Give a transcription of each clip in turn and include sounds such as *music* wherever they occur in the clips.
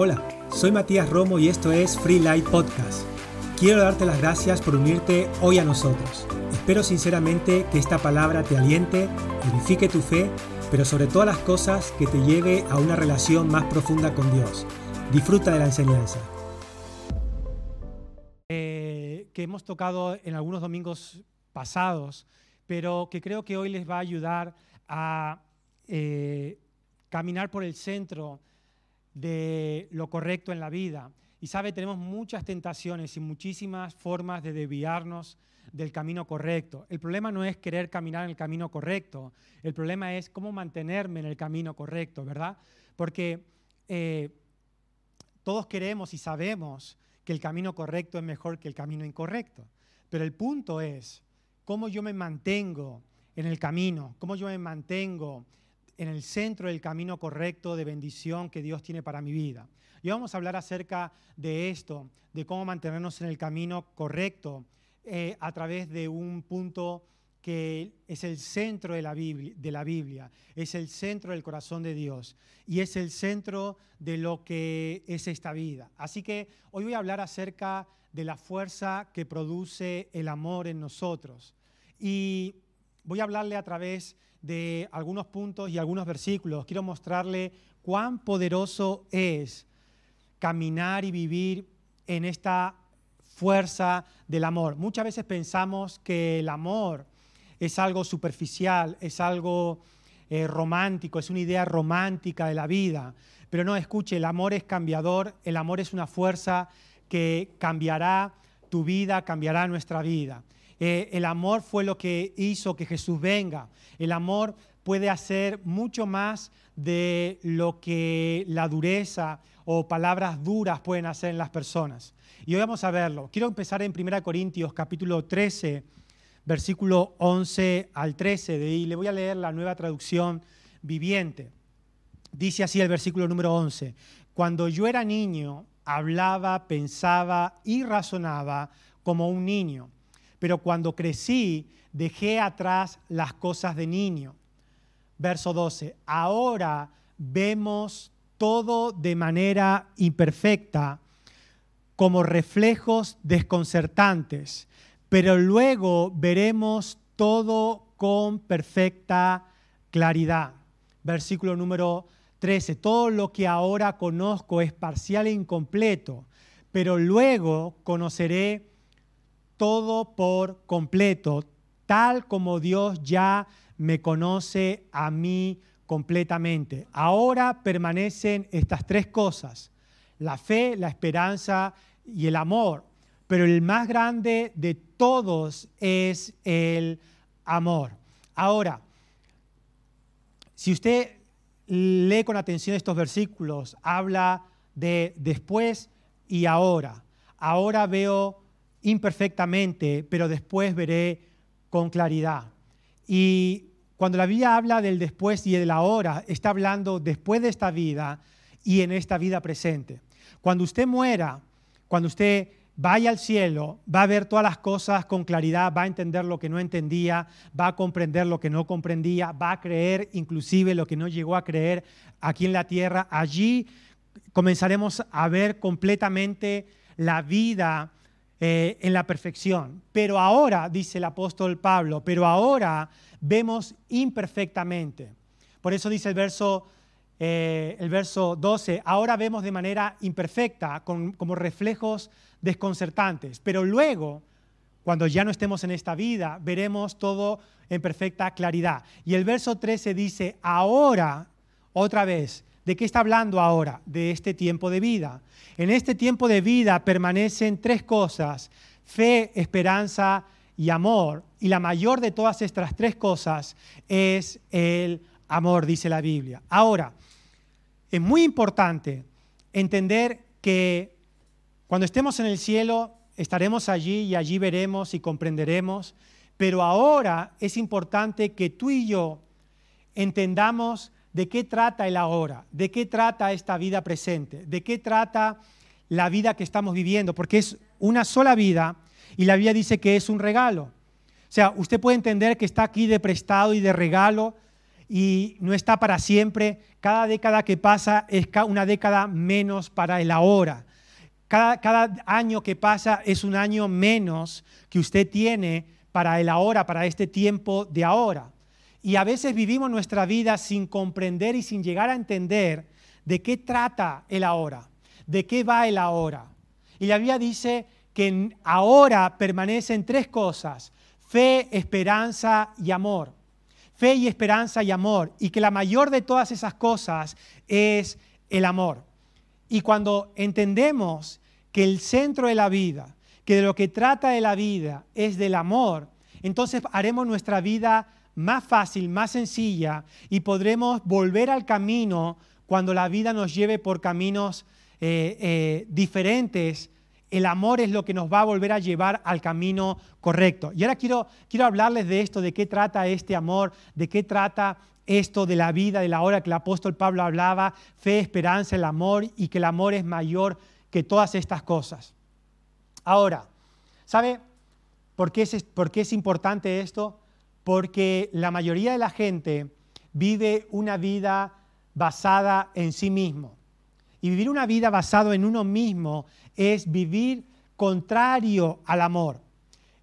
Hola, soy Matías Romo y esto es Free Light Podcast. Quiero darte las gracias por unirte hoy a nosotros. Espero sinceramente que esta palabra te aliente, edifique tu fe, pero sobre todas las cosas que te lleve a una relación más profunda con Dios. Disfruta de la enseñanza. Eh, que hemos tocado en algunos domingos pasados, pero que creo que hoy les va a ayudar a eh, caminar por el centro de lo correcto en la vida. Y sabe, tenemos muchas tentaciones y muchísimas formas de desviarnos del camino correcto. El problema no es querer caminar en el camino correcto, el problema es cómo mantenerme en el camino correcto, ¿verdad? Porque eh, todos queremos y sabemos que el camino correcto es mejor que el camino incorrecto, pero el punto es cómo yo me mantengo en el camino, cómo yo me mantengo en el centro del camino correcto de bendición que Dios tiene para mi vida. Y vamos a hablar acerca de esto, de cómo mantenernos en el camino correcto eh, a través de un punto que es el centro de la, Biblia, de la Biblia, es el centro del corazón de Dios y es el centro de lo que es esta vida. Así que hoy voy a hablar acerca de la fuerza que produce el amor en nosotros. Y voy a hablarle a través de algunos puntos y algunos versículos. Quiero mostrarle cuán poderoso es caminar y vivir en esta fuerza del amor. Muchas veces pensamos que el amor es algo superficial, es algo eh, romántico, es una idea romántica de la vida. Pero no, escuche, el amor es cambiador, el amor es una fuerza que cambiará tu vida, cambiará nuestra vida. Eh, el amor fue lo que hizo que Jesús venga. El amor puede hacer mucho más de lo que la dureza o palabras duras pueden hacer en las personas. Y hoy vamos a verlo. Quiero empezar en 1 Corintios capítulo 13, versículo 11 al 13 de ahí. Le voy a leer la nueva traducción viviente. Dice así el versículo número 11. Cuando yo era niño, hablaba, pensaba y razonaba como un niño pero cuando crecí dejé atrás las cosas de niño. Verso 12, ahora vemos todo de manera imperfecta, como reflejos desconcertantes, pero luego veremos todo con perfecta claridad. Versículo número 13, todo lo que ahora conozco es parcial e incompleto, pero luego conoceré todo por completo, tal como Dios ya me conoce a mí completamente. Ahora permanecen estas tres cosas, la fe, la esperanza y el amor, pero el más grande de todos es el amor. Ahora, si usted lee con atención estos versículos, habla de después y ahora. Ahora veo imperfectamente, pero después veré con claridad. Y cuando la Biblia habla del después y del ahora, está hablando después de esta vida y en esta vida presente. Cuando usted muera, cuando usted vaya al cielo, va a ver todas las cosas con claridad, va a entender lo que no entendía, va a comprender lo que no comprendía, va a creer inclusive lo que no llegó a creer aquí en la tierra. Allí comenzaremos a ver completamente la vida eh, en la perfección. Pero ahora, dice el apóstol Pablo, pero ahora vemos imperfectamente. Por eso dice el verso, eh, el verso 12, ahora vemos de manera imperfecta, como reflejos desconcertantes, pero luego, cuando ya no estemos en esta vida, veremos todo en perfecta claridad. Y el verso 13 dice, ahora, otra vez, ¿De qué está hablando ahora? De este tiempo de vida. En este tiempo de vida permanecen tres cosas, fe, esperanza y amor. Y la mayor de todas estas tres cosas es el amor, dice la Biblia. Ahora, es muy importante entender que cuando estemos en el cielo estaremos allí y allí veremos y comprenderemos, pero ahora es importante que tú y yo entendamos de qué trata el ahora, de qué trata esta vida presente, de qué trata la vida que estamos viviendo, porque es una sola vida y la Biblia dice que es un regalo. O sea, usted puede entender que está aquí de prestado y de regalo y no está para siempre. Cada década que pasa es una década menos para el ahora. Cada, cada año que pasa es un año menos que usted tiene para el ahora, para este tiempo de ahora. Y a veces vivimos nuestra vida sin comprender y sin llegar a entender de qué trata el ahora, de qué va el ahora. Y la Biblia dice que ahora permanecen tres cosas, fe, esperanza y amor. Fe y esperanza y amor. Y que la mayor de todas esas cosas es el amor. Y cuando entendemos que el centro de la vida, que de lo que trata de la vida es del amor, entonces haremos nuestra vida más fácil, más sencilla y podremos volver al camino cuando la vida nos lleve por caminos eh, eh, diferentes el amor es lo que nos va a volver a llevar al camino correcto. Y ahora quiero, quiero hablarles de esto, de qué trata este amor, de qué trata esto de la vida, de la hora que el apóstol Pablo hablaba, fe, esperanza, el amor y que el amor es mayor que todas estas cosas. Ahora, ¿sabe por qué es, por qué es importante esto? Porque la mayoría de la gente vive una vida basada en sí mismo. Y vivir una vida basada en uno mismo es vivir contrario al amor.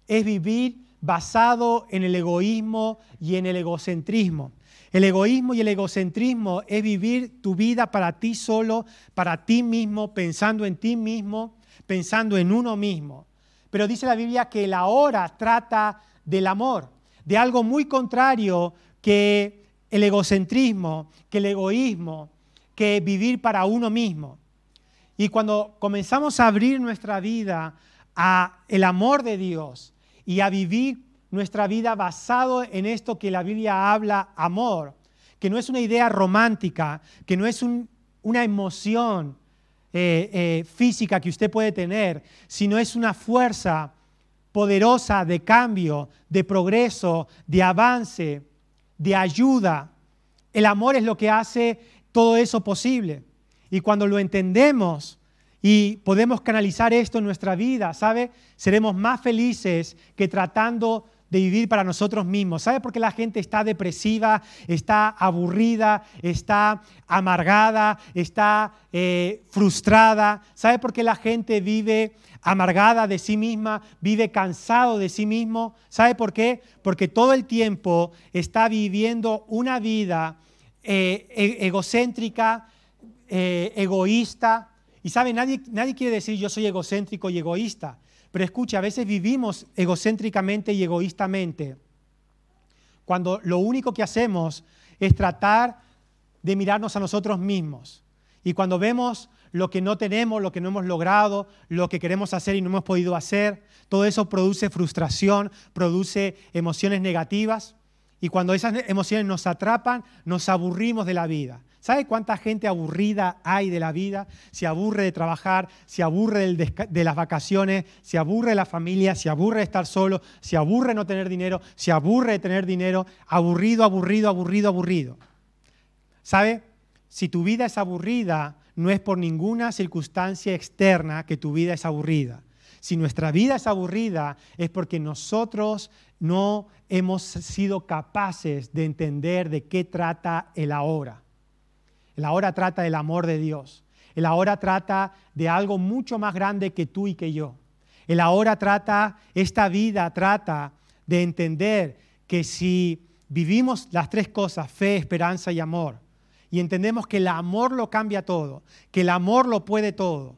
Es vivir basado en el egoísmo y en el egocentrismo. El egoísmo y el egocentrismo es vivir tu vida para ti solo, para ti mismo, pensando en ti mismo, pensando en uno mismo. Pero dice la Biblia que la hora trata del amor, de algo muy contrario que el egocentrismo, que el egoísmo, que vivir para uno mismo. Y cuando comenzamos a abrir nuestra vida a el amor de Dios y a vivir nuestra vida basado en esto que la Biblia habla, amor, que no es una idea romántica, que no es una emoción eh, eh, física que usted puede tener, sino es una fuerza poderosa de cambio, de progreso, de avance, de ayuda. El amor es lo que hace todo eso posible. Y cuando lo entendemos y podemos canalizar esto en nuestra vida, ¿sabe? Seremos más felices que tratando de vivir para nosotros mismos. ¿Sabe por qué la gente está depresiva, está aburrida, está amargada, está eh, frustrada? ¿Sabe por qué la gente vive amargada de sí misma, vive cansado de sí mismo? ¿Sabe por qué? Porque todo el tiempo está viviendo una vida eh, e-, egocéntrica, eh, egoísta. Y sabe, nadie, nadie quiere decir yo soy egocéntrico y egoísta. Pero escucha, a veces vivimos egocéntricamente y egoístamente cuando lo único que hacemos es tratar de mirarnos a nosotros mismos. Y cuando vemos lo que no tenemos, lo que no hemos logrado, lo que queremos hacer y no hemos podido hacer, todo eso produce frustración, produce emociones negativas. Y cuando esas emociones nos atrapan, nos aburrimos de la vida. ¿Sabe cuánta gente aburrida hay de la vida? Se aburre de trabajar, se aburre de las vacaciones, se aburre de la familia, se aburre de estar solo, se aburre de no tener dinero, se aburre de tener dinero, aburrido, aburrido, aburrido, aburrido. ¿Sabe? Si tu vida es aburrida, no es por ninguna circunstancia externa que tu vida es aburrida. Si nuestra vida es aburrida, es porque nosotros no hemos sido capaces de entender de qué trata el ahora. El ahora trata del amor de Dios. El ahora trata de algo mucho más grande que tú y que yo. El ahora trata, esta vida trata de entender que si vivimos las tres cosas, fe, esperanza y amor, y entendemos que el amor lo cambia todo, que el amor lo puede todo.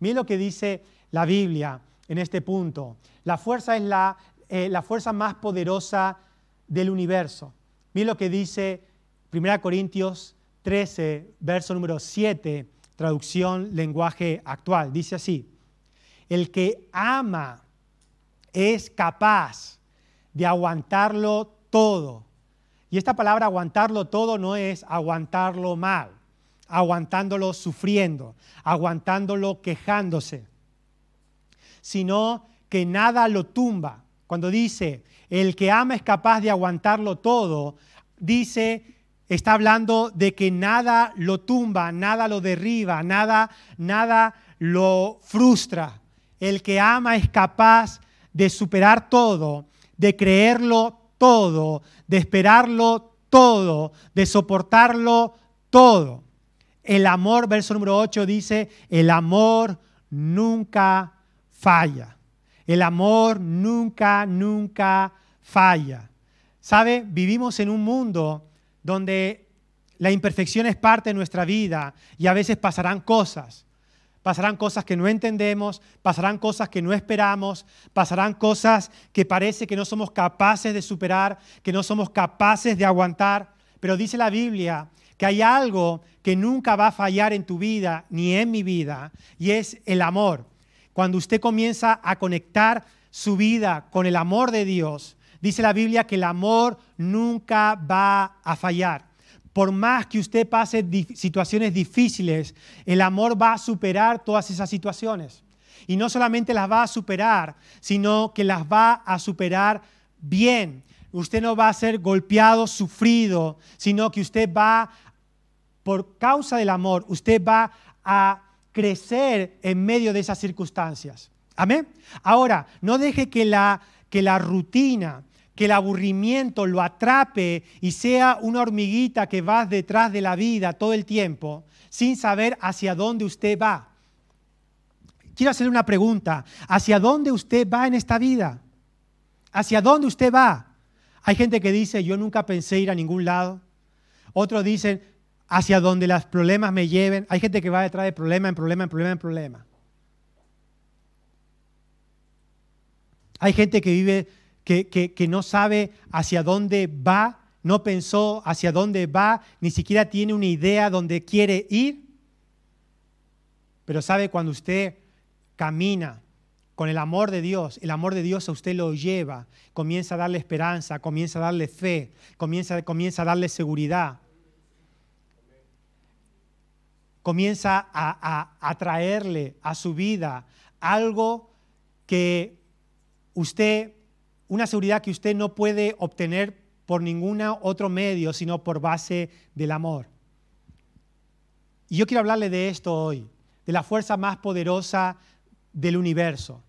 Miren lo que dice la Biblia en este punto. La fuerza es la, eh, la fuerza más poderosa del universo. Miren lo que dice 1 Corintios 13, verso número 7, traducción lenguaje actual. Dice así, el que ama es capaz de aguantarlo todo. Y esta palabra aguantarlo todo no es aguantarlo mal, aguantándolo sufriendo, aguantándolo quejándose, sino que nada lo tumba, cuando dice, el que ama es capaz de aguantarlo todo, dice, está hablando de que nada lo tumba, nada lo derriba, nada, nada lo frustra. El que ama es capaz de superar todo, de creerlo todo, de esperarlo todo, de soportarlo todo. El amor, verso número 8 dice, el amor nunca falla. El amor nunca, nunca falla. ¿Sabe? Vivimos en un mundo donde la imperfección es parte de nuestra vida y a veces pasarán cosas. Pasarán cosas que no entendemos, pasarán cosas que no esperamos, pasarán cosas que parece que no somos capaces de superar, que no somos capaces de aguantar. Pero dice la Biblia que hay algo que nunca va a fallar en tu vida ni en mi vida y es el amor. Cuando usted comienza a conectar su vida con el amor de Dios, dice la Biblia que el amor nunca va a fallar. Por más que usted pase situaciones difíciles, el amor va a superar todas esas situaciones. Y no solamente las va a superar, sino que las va a superar bien. Usted no va a ser golpeado, sufrido, sino que usted va, por causa del amor, usted va a crecer en medio de esas circunstancias. Amén. Ahora, no deje que la, que la rutina, que el aburrimiento lo atrape y sea una hormiguita que va detrás de la vida todo el tiempo sin saber hacia dónde usted va. Quiero hacerle una pregunta. ¿Hacia dónde usted va en esta vida? ¿Hacia dónde usted va? Hay gente que dice, yo nunca pensé ir a ningún lado. Otros dicen, hacia donde los problemas me lleven. Hay gente que va detrás de problema en problema en problema en problema. Hay gente que vive, que, no sabe hacia dónde va, no pensó hacia dónde va, ni siquiera tiene una idea dónde quiere ir. Pero sabe cuando usted camina con el amor de Dios, el amor de Dios a usted lo lleva, comienza a darle esperanza, comienza a darle fe, comienza, comienza a darle seguridad comienza a, atraerle a su vida algo que usted, una seguridad que usted no puede obtener por ningún otro medio, sino por base del amor. Y yo quiero hablarle de esto hoy, de la fuerza más poderosa del universo,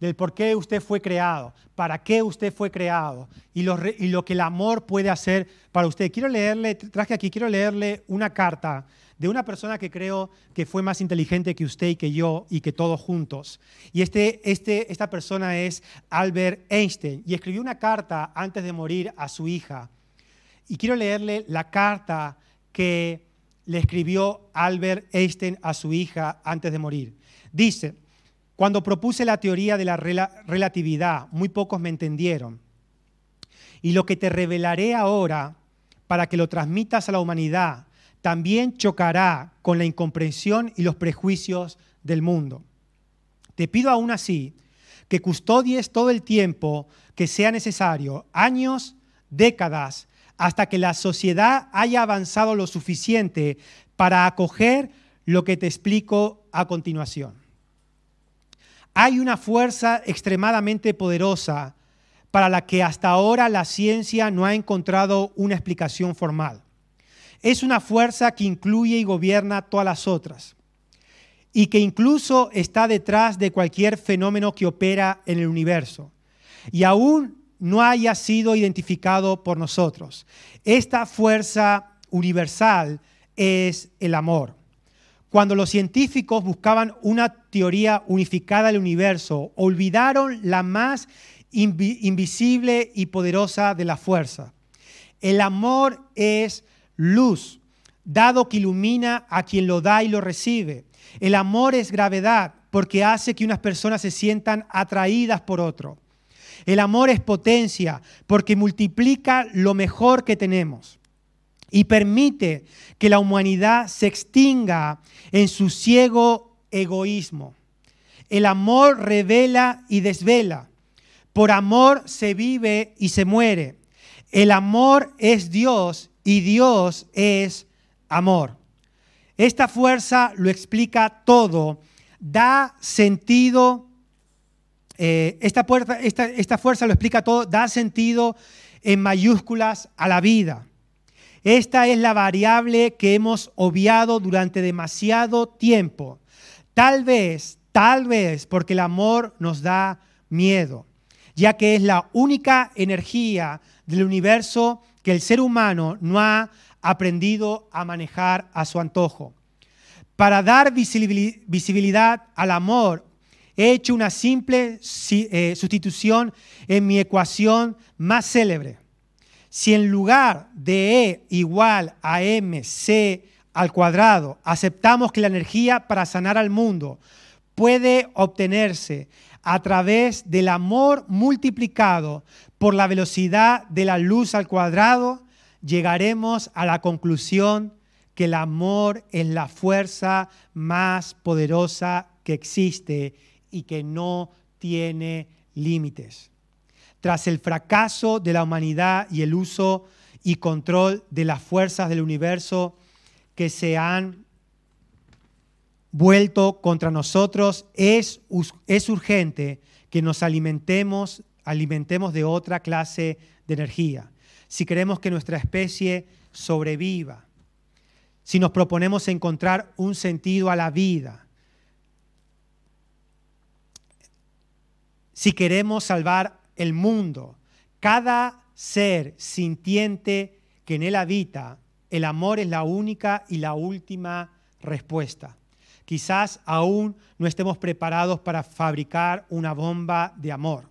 del por qué usted fue creado, para qué usted fue creado y lo, y lo que el amor puede hacer para usted. Quiero leerle, traje aquí, quiero leerle una carta de una persona que creo que fue más inteligente que usted y que yo y que todos juntos. Y este, este, esta persona es Albert Einstein y escribió una carta antes de morir a su hija. Y quiero leerle la carta que le escribió Albert Einstein a su hija antes de morir. Dice, cuando propuse la teoría de la relatividad, muy pocos me entendieron. Y lo que te revelaré ahora, para que lo transmitas a la humanidad, también chocará con la incomprensión y los prejuicios del mundo. Te pido aún así que custodies todo el tiempo que sea necesario, años, décadas, hasta que la sociedad haya avanzado lo suficiente para acoger lo que te explico a continuación. Hay una fuerza extremadamente poderosa para la que hasta ahora la ciencia no ha encontrado una explicación formal es una fuerza que incluye y gobierna todas las otras y que incluso está detrás de cualquier fenómeno que opera en el universo y aún no haya sido identificado por nosotros. Esta fuerza universal es el amor. Cuando los científicos buscaban una teoría unificada del universo, olvidaron la más invisible y poderosa de la fuerza. El amor es luz, dado que ilumina a quien lo da y lo recibe. El amor es gravedad porque hace que unas personas se sientan atraídas por otro. El amor es potencia porque multiplica lo mejor que tenemos y permite que la humanidad se extinga en su ciego egoísmo. El amor revela y desvela. Por amor se vive y se muere. El amor es Dios y Dios es amor. Esta fuerza lo explica todo, da sentido, eh, esta, esta fuerza lo explica todo, da sentido en mayúsculas a la vida. Esta es la variable que hemos obviado durante demasiado tiempo. Tal vez, tal vez porque el amor nos da miedo, ya que es la única energía del universo que el ser humano no ha aprendido a manejar a su antojo. Para dar visibilidad al amor, he hecho una simple eh, sustitución en mi ecuación más célebre. Si en lugar de E igual a mc al cuadrado aceptamos que la energía para sanar al mundo puede obtenerse a través del amor multiplicado por la velocidad de la luz al cuadrado, llegaremos a la conclusión que el amor es la fuerza más poderosa que existe y que no tiene límites. Tras el fracaso de la humanidad y el uso y control de las fuerzas del universo que se han vuelto contra nosotros, es, es urgente que nos alimentemos, alimentemos de otra clase de energía. Si queremos que nuestra especie sobreviva, si nos proponemos encontrar un sentido a la vida, si queremos salvar el mundo, cada ser sintiente que en él habita, el amor es la única y la última respuesta. Quizás aún no estemos preparados para fabricar una bomba de amor,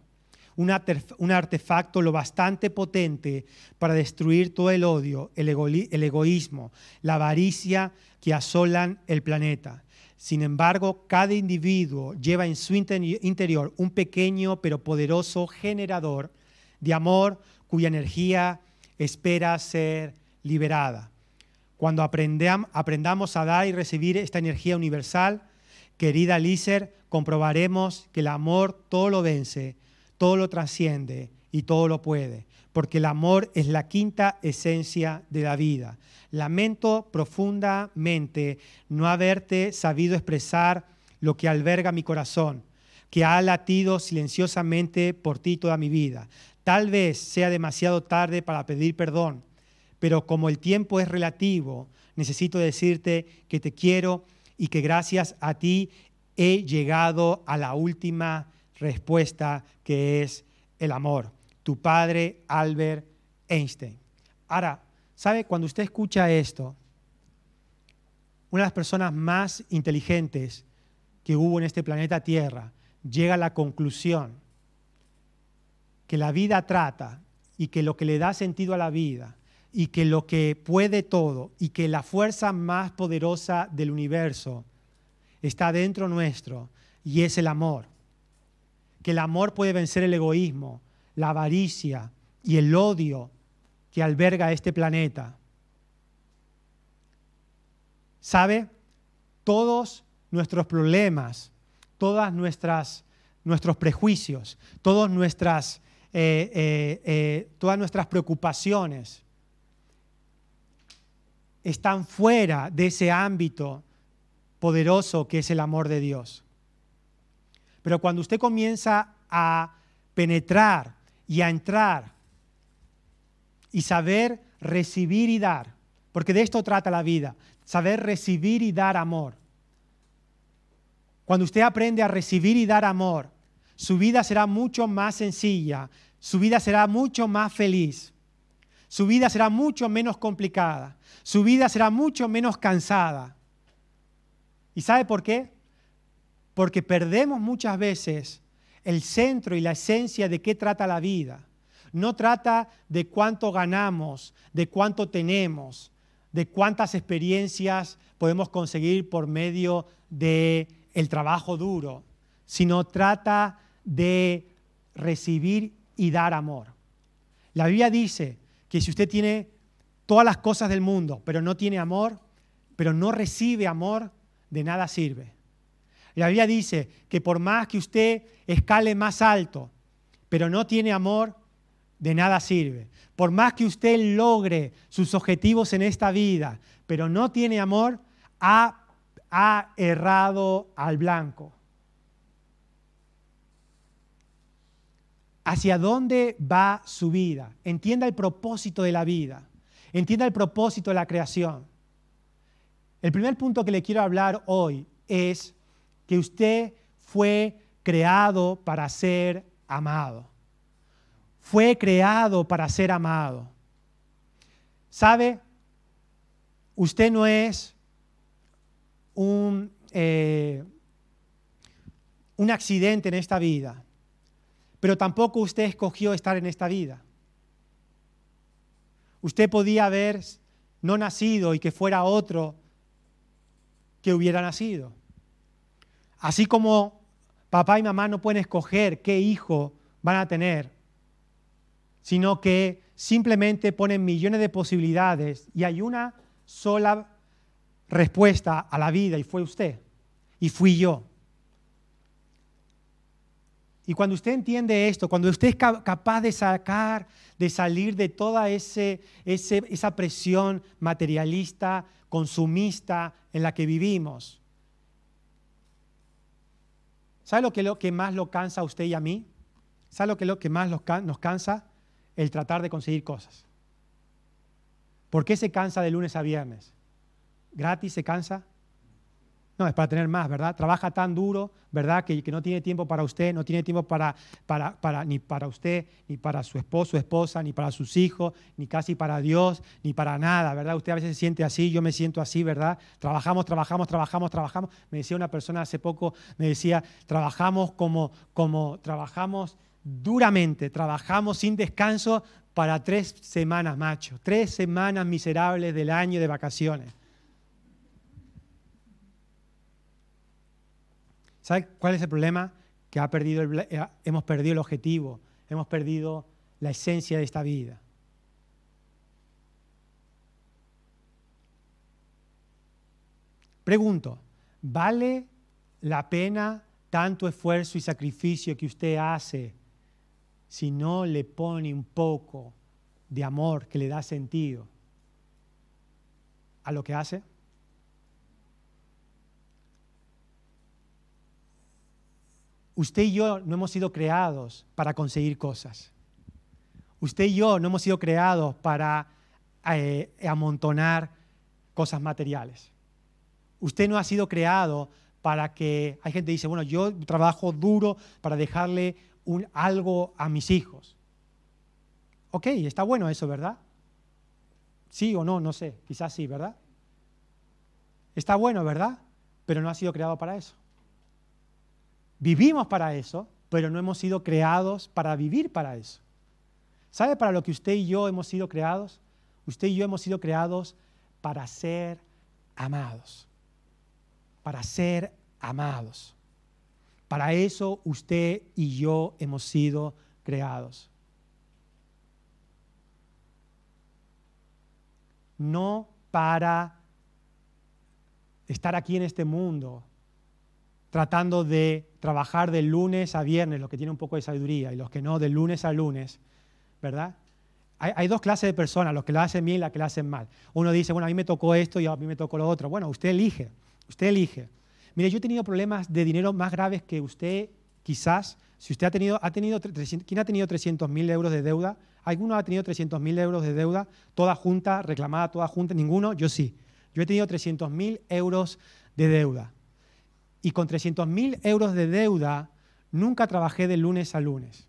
un artefacto lo bastante potente para destruir todo el odio, el, egoísmo, la avaricia que asolan el planeta. Sin embargo, cada individuo lleva en su interior un pequeño pero poderoso generador de amor cuya energía espera ser liberada. Cuando aprendamos a dar y recibir esta energía universal, querida Lícer, comprobaremos que el amor todo lo vence todo lo trasciende y todo lo puede, porque el amor es la quinta esencia de la vida. Lamento profundamente no haberte sabido expresar lo que alberga mi corazón, que ha latido silenciosamente por ti toda mi vida. Tal vez sea demasiado tarde para pedir perdón, pero como el tiempo es relativo, necesito decirte que te quiero y que gracias a ti he llegado a la última respuesta que es el amor. Tu padre, Albert Einstein. Ahora, ¿sabe? Cuando usted escucha esto, una de las personas más inteligentes que hubo en este planeta Tierra llega a la conclusión que la vida trata y que lo que le da sentido a la vida y que lo que puede todo y que la fuerza más poderosa del universo está dentro nuestro y es el amor que el amor puede vencer el egoísmo, la avaricia y el odio que alberga este planeta. ¿Sabe? Todos nuestros problemas, nuestras, nuestros prejuicios, todas nuestras, eh, eh, eh, todas nuestras preocupaciones están fuera de ese ámbito poderoso que es el amor de Dios. Pero cuando usted comienza a penetrar y a entrar y saber recibir y dar, porque de esto trata la vida, saber recibir y dar amor. Cuando usted aprende a recibir y dar amor, su vida será mucho más sencilla, su vida será mucho más feliz, su vida será mucho menos complicada, su vida será mucho menos cansada. ¿Y sabe por qué? porque perdemos muchas veces el centro y la esencia de qué trata la vida. No trata de cuánto ganamos, de cuánto tenemos, de cuántas experiencias podemos conseguir por medio del el trabajo duro, sino trata de recibir y dar amor. La Biblia dice que si usted tiene todas las cosas del mundo, pero no tiene amor, pero no recibe amor, de nada sirve. La Biblia dice que por más que usted escale más alto, pero no tiene amor, de nada sirve. Por más que usted logre sus objetivos en esta vida, pero no tiene amor, ha, ha errado al blanco. ¿Hacia dónde va su vida? Entienda el propósito de la vida. Entienda el propósito de la creación. El primer punto que le quiero hablar hoy es que usted fue creado para ser amado. Fue creado para ser amado. ¿Sabe? Usted no es un, eh, un accidente en esta vida, pero tampoco usted escogió estar en esta vida. Usted podía haber no nacido y que fuera otro que hubiera nacido. Así como papá y mamá no pueden escoger qué hijo van a tener, sino que simplemente ponen millones de posibilidades y hay una sola respuesta a la vida y fue usted y fui yo. Y cuando usted entiende esto, cuando usted es capaz de sacar, de salir de toda esa presión materialista, consumista en la que vivimos, ¿sabe lo que, lo que más lo cansa a usted y a mí? ¿Sabe lo que, lo que más nos cansa? El tratar de conseguir cosas. ¿Por qué se cansa de lunes a viernes? ¿Gratis se cansa? No, es para tener más, ¿verdad? Trabaja tan duro, ¿verdad? Que, que no tiene tiempo para usted, no tiene tiempo para, para, para, ni para usted, ni para su esposo, esposa, ni para sus hijos, ni casi para Dios, ni para nada, ¿verdad? Usted a veces se siente así, yo me siento así, ¿verdad? Trabajamos, trabajamos, trabajamos, trabajamos. Me decía una persona hace poco, me decía, trabajamos como, como trabajamos duramente, trabajamos sin descanso para tres semanas, macho, tres semanas miserables del año de vacaciones. ¿Sabe cuál es el problema? Que ha perdido eh, hemos perdido el objetivo, hemos perdido la esencia de esta vida. Pregunto, ¿vale la pena tanto esfuerzo y sacrificio que usted hace si no le pone un poco de amor que le da sentido a lo que hace? Usted y yo no hemos sido creados para conseguir cosas. Usted y yo no hemos sido creados para eh, amontonar cosas materiales. Usted no ha sido creado para que, hay gente que dice, bueno, yo trabajo duro para dejarle algo a mis hijos. Ok, está bueno eso, ¿verdad? Sí o no, no sé, quizás sí, ¿verdad? Está bueno, ¿verdad? Pero no ha sido creado para eso. Vivimos para eso, pero no hemos sido creados para vivir para eso. ¿Sabe para lo que usted y yo hemos sido creados? Usted y yo hemos sido creados para ser amados. Para ser amados. Para eso usted y yo hemos sido creados. No para estar aquí en este mundo tratando de trabajar de lunes a viernes, los que tienen un poco de sabiduría y los que no, de lunes a lunes, ¿verdad? Hay, dos clases de personas, los que lo hacen bien y los que lo hacen mal. Uno dice, bueno, a mí me tocó esto y a mí me tocó lo otro. Bueno, usted elige, usted elige. Mire, yo he tenido problemas de dinero más graves que usted, quizás, si usted ha tenido, ha tenido ¿quién ha tenido 300 mil euros de deuda? ¿Alguno ha tenido 300 mil euros de deuda? Toda junta, reclamada toda junta, ninguno, yo sí. Yo he tenido 300 mil euros de deuda y con 300 mil euros de deuda nunca trabajé de lunes a lunes.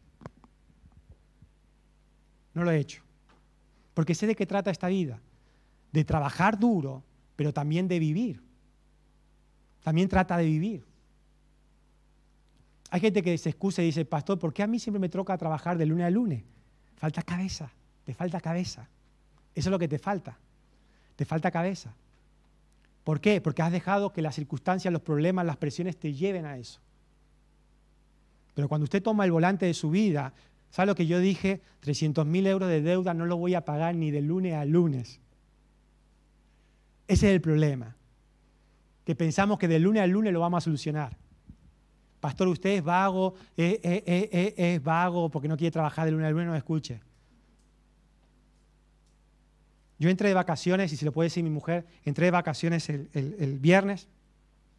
No lo he hecho. Porque sé de qué trata esta vida. De trabajar duro, pero también de vivir. También trata de vivir. Hay gente que se excusa y dice, pastor, ¿por qué a mí siempre me toca trabajar de lunes a lunes? Falta cabeza, te falta cabeza. Eso es lo que te falta. Te falta cabeza. ¿Por qué? Porque has dejado que las circunstancias, los problemas, las presiones te lleven a eso. Pero cuando usted toma el volante de su vida, ¿sabe lo que yo dije? 300 mil euros de deuda no lo voy a pagar ni de lunes a lunes. Ese es el problema. Que pensamos que de lunes a lunes lo vamos a solucionar. Pastor, usted es vago, es, es vago porque no quiere trabajar de lunes a lunes, no escuche. Yo entré de vacaciones, y si lo puede decir mi mujer, entré de vacaciones el, viernes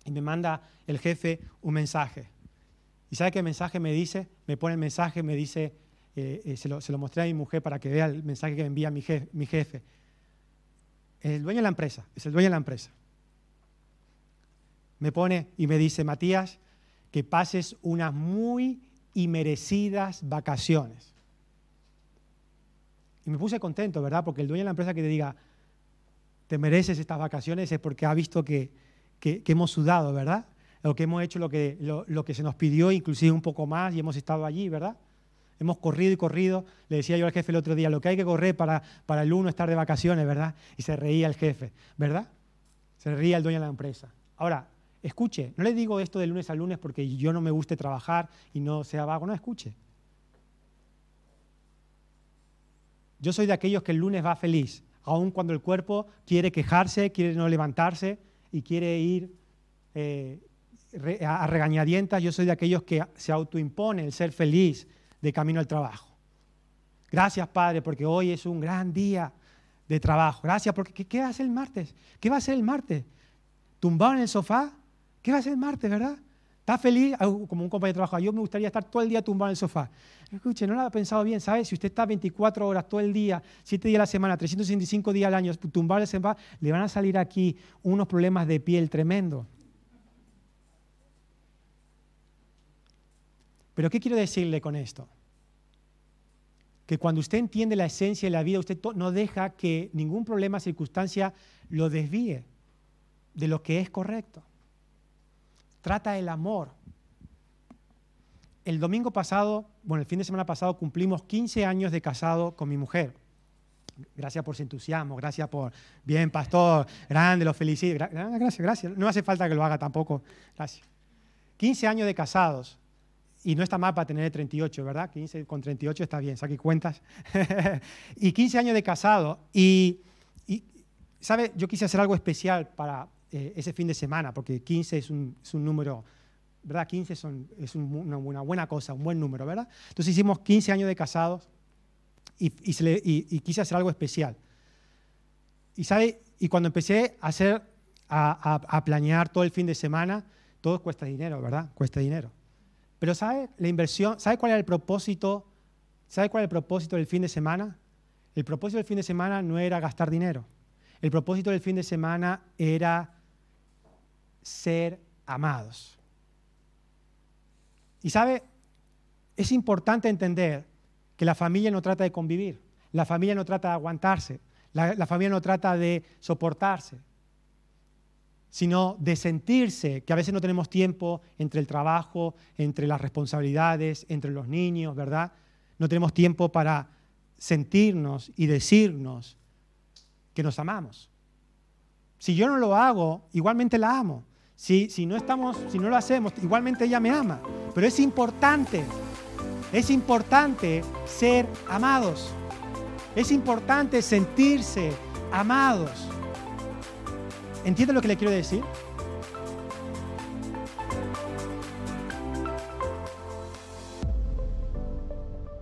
y me manda el jefe un mensaje. ¿Y sabe qué mensaje me dice? Me pone el mensaje, me dice, eh, eh, se, lo, mostré a mi mujer para que vea el mensaje que me envía mi jefe, mi jefe. El dueño de la empresa, es el dueño de la empresa. Me pone y me dice, Matías, que pases unas muy y merecidas vacaciones. Y me puse contento, ¿verdad? Porque el dueño de la empresa que te diga, te mereces estas vacaciones es porque ha visto que, que, hemos sudado, ¿verdad? Lo que hemos hecho, lo que, lo, que se nos pidió, inclusive un poco más, y hemos estado allí, ¿verdad? Hemos corrido y corrido. Le decía yo al jefe el otro día, lo que hay que correr para, para el uno estar de vacaciones, ¿verdad? Y se reía el jefe, ¿verdad? Se reía el dueño de la empresa. Ahora, escuche, no le digo esto de lunes a lunes porque yo no me guste trabajar y no sea vago, no, escuche. Yo soy de aquellos que el lunes va feliz, aun cuando el cuerpo quiere quejarse, quiere no levantarse y quiere ir eh, a regañadientas. Yo soy de aquellos que se autoimpone el ser feliz de camino al trabajo. Gracias, Padre, porque hoy es un gran día de trabajo. Gracias, porque ¿qué, va a hacer el martes? ¿Qué va a hacer el martes? ¿Tumbado en el sofá? ¿Qué va a hacer el martes, verdad? ¿Está feliz? Como un compañero de trabajo, yo me gustaría estar todo el día tumbado en el sofá. Escuche, no lo ha pensado bien, ¿sabes? Si usted está 24 horas todo el día, 7 días a la semana, 365 días al año, tumbado en el sofá, le van a salir aquí unos problemas de piel tremendo. Pero ¿qué quiero decirle con esto? Que cuando usted entiende la esencia de la vida, usted no deja que ningún problema, circunstancia lo desvíe de lo que es correcto trata el amor. El domingo pasado, bueno, el fin de semana pasado cumplimos 15 años de casado con mi mujer. Gracias por su entusiasmo, gracias por, bien, pastor, grande, lo felicito. Gracias, gracias. No hace falta que lo haga tampoco. Gracias. 15 años de casados. Y no está mal para tener 38, ¿verdad? 15 con 38 está bien, saque cuentas. *laughs* y 15 años de casado. Y, y, ¿sabe? Yo quise hacer algo especial para, eh, ese fin de semana, porque 15 es un, número, ¿verdad? 15 es una, buena cosa, un buen número, ¿verdad? Entonces hicimos 15 años de casados y, quise hacer algo especial. Y, ¿sabe? y cuando empecé a hacer, a, planear todo el fin de semana, todo cuesta dinero, ¿verdad? Cuesta dinero. Pero ¿sabe la inversión? ¿Sabe cuál era el propósito? ¿Sabe cuál era el propósito del fin de semana? El propósito del fin de semana no era gastar dinero. El propósito del fin de semana era ser amados. Y sabe, es importante entender que la familia no trata de convivir, la familia no trata de aguantarse, la, familia no trata de soportarse, sino de sentirse que a veces no tenemos tiempo entre el trabajo, entre las responsabilidades, entre los niños, ¿verdad? No tenemos tiempo para sentirnos y decirnos que nos amamos. Si yo no lo hago, igualmente la amo. Si, no estamos, si no lo hacemos, igualmente ella me ama. Pero es importante, es importante ser amados. Es importante sentirse amados. ¿Entiende lo que le quiero decir?